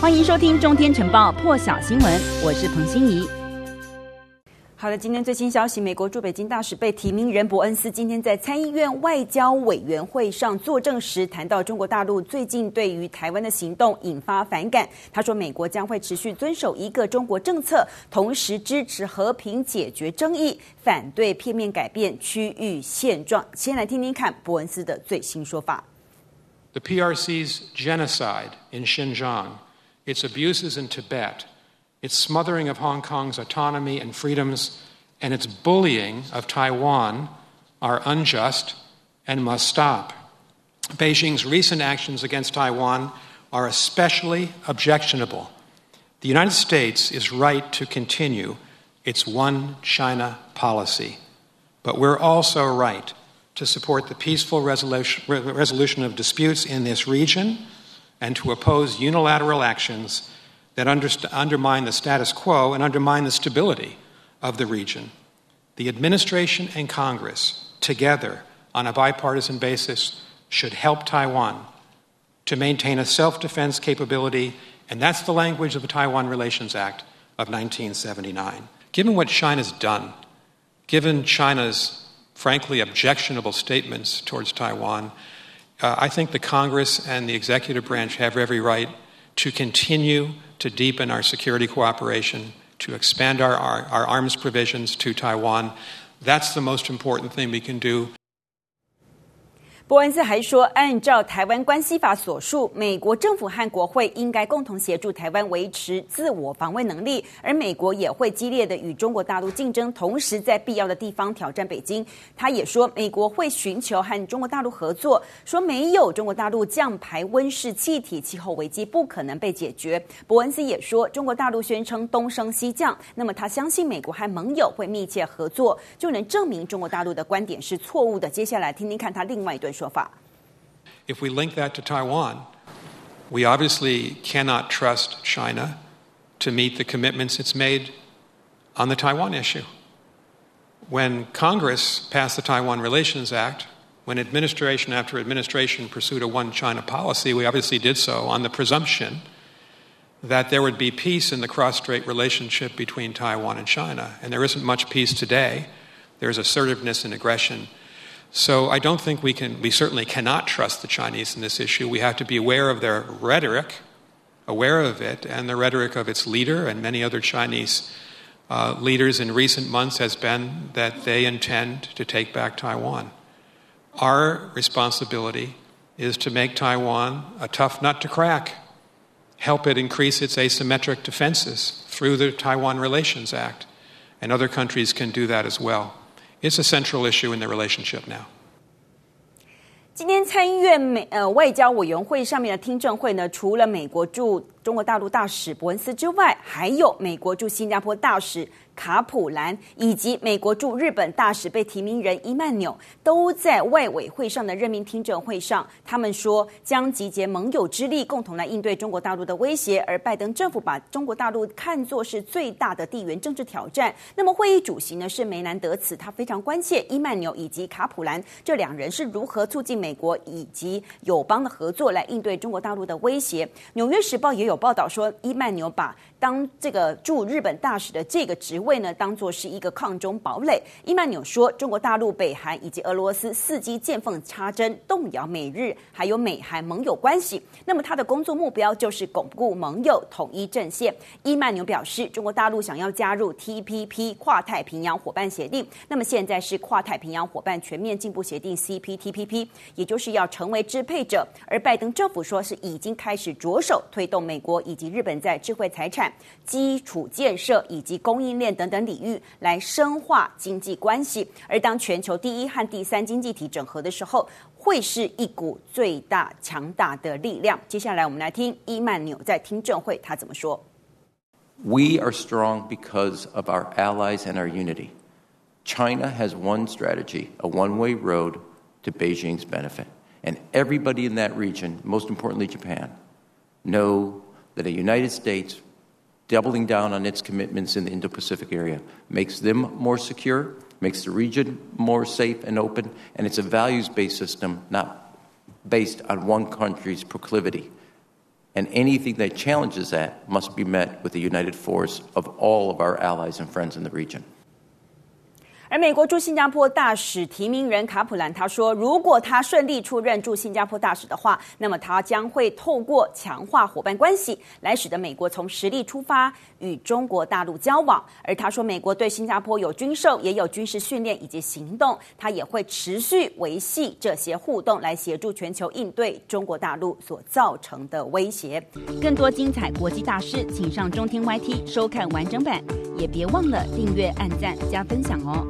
欢迎收听《中天晨报》破晓新闻，我是彭欣怡。好的，今天最新消息，美国驻北京大使被提名人伯恩斯今天在参议院外交委员会上作证时，谈到中国大陆最近对于台湾的行动引发反感。他说，美国将会持续遵守一个中国政策，同时支持和平解决争议，反对片面改变区域现状。先来听听看伯恩斯的最新说法。The PRC's genocide in Xinjiang, its abuses in Tibet. Its smothering of Hong Kong's autonomy and freedoms and its bullying of Taiwan are unjust and must stop. Beijing's recent actions against Taiwan are especially objectionable. The United States is right to continue its one China policy, but we're also right to support the peaceful resolution, of disputes in this region and to oppose unilateral actions that under, undermine the status quo and undermine the stability of the region. The administration and Congress, together on a bipartisan basis, should help Taiwan to maintain a self defense capability, and that's the language of the Taiwan Relations Act of 1979. Given what China's done, given China's frankly objectionable statements towards Taiwan, uh, I think the Congress and the executive branch have every right to continue to deepen our security cooperation, to expand our, our, our, arms provisions to Taiwan. That's the most important thing we can do. 伯恩斯还说，按照台湾关系法所述，美国政府和国会应该共同协助台湾维持自我防卫能力，而美国也会激烈的与中国大陆竞争，同时在必要的地方挑战北京。他也说，美国会寻求和中国大陆合作，说没有中国大陆降排温室气体，气候危机不可能被解决。伯恩斯也说，中国大陆宣称东升西降，那么他相信美国和盟友会密切合作，就能证明中国大陆的观点是错误的。接下来听听看他另外一段。If we link that to Taiwan, we obviously cannot trust China to meet the commitments it's made on the Taiwan issue. When Congress passed the Taiwan Relations Act, when administration after administration pursued a one China policy, we obviously did so on the presumption that there would be peace in the cross strait relationship between Taiwan and China. And there isn't much peace today. There's assertiveness and aggression so I don't think we can, we certainly cannot trust the Chinese in this issue. We have to be aware of their rhetoric, aware of it, and the rhetoric of its leader and many other Chinese uh, leaders in recent months has been that they intend to take back Taiwan. Our responsibility is to make Taiwan a tough nut to crack, help it increase its asymmetric defenses through the Taiwan Relations Act, and other countries can do that as well. It's a central issue in the relationship now. 今天参议院美呃外交委员会上面的听证会呢，除了美国驻中国大陆大使伯恩斯之外，还有美国驻新加坡大使。卡普兰以及美国驻日本大使被提名人伊曼纽都在外委会上的任命听证会上，他们说将集结盟友之力，共同来应对中国大陆的威胁。而拜登政府把中国大陆看作是最大的地缘政治挑战。那么会议主席呢是梅兰德茨，他非常关切伊曼纽以及卡普兰这两人是如何促进美国以及友邦的合作来应对中国大陆的威胁。纽约时报也有报道说，伊曼纽把当这个驻日本大使的这个职位呢，当做是一个抗中堡垒。伊曼纽说，中国大陆、北韩以及俄罗斯伺机见缝插针，动摇美日还有美韩盟友关系。那么他的工作目标就是巩固盟友，统一阵线。伊曼纽表示，中国大陆想要加入 TPP 跨太平洋伙伴协定，那么现在是跨太平洋伙伴全面进步协定 CPTPP，也就是要成为支配者。而拜登政府说是已经开始着手推动美国以及日本在智慧财产。基础建设以及供应链等等领域来深化经济关系，而当全球第一和第三经济体整合的时候，会是一股最大强大的力量。接下来我们来听伊曼纽在听证会他怎么说。We are strong because of our allies and our unity. China has one strategy, a one-way road to Beijing's benefit. And everybody in that region, most importantly Japan, know that a United States doubling down on its commitments in the Indo Pacific area makes them more secure, makes the region more safe and open, and it's a values based system, not based on one country's proclivity. And anything that challenges that must be met with the united force of all of our allies and friends in the region. 美国驻新加坡大使提名人卡普兰他说，如果他顺利出任驻新加坡大使的话，那么他将会透过强化伙伴关系，来使得美国从实力出发与中国大陆交往。而他说，美国对新加坡有军售，也有军事训练以及行动，他也会持续维系这些互动，来协助全球应对中国大陆所造成的威胁。更多精彩国际大事，请上中天 YT 收看完整版，也别忘了订阅、按赞、加分享哦。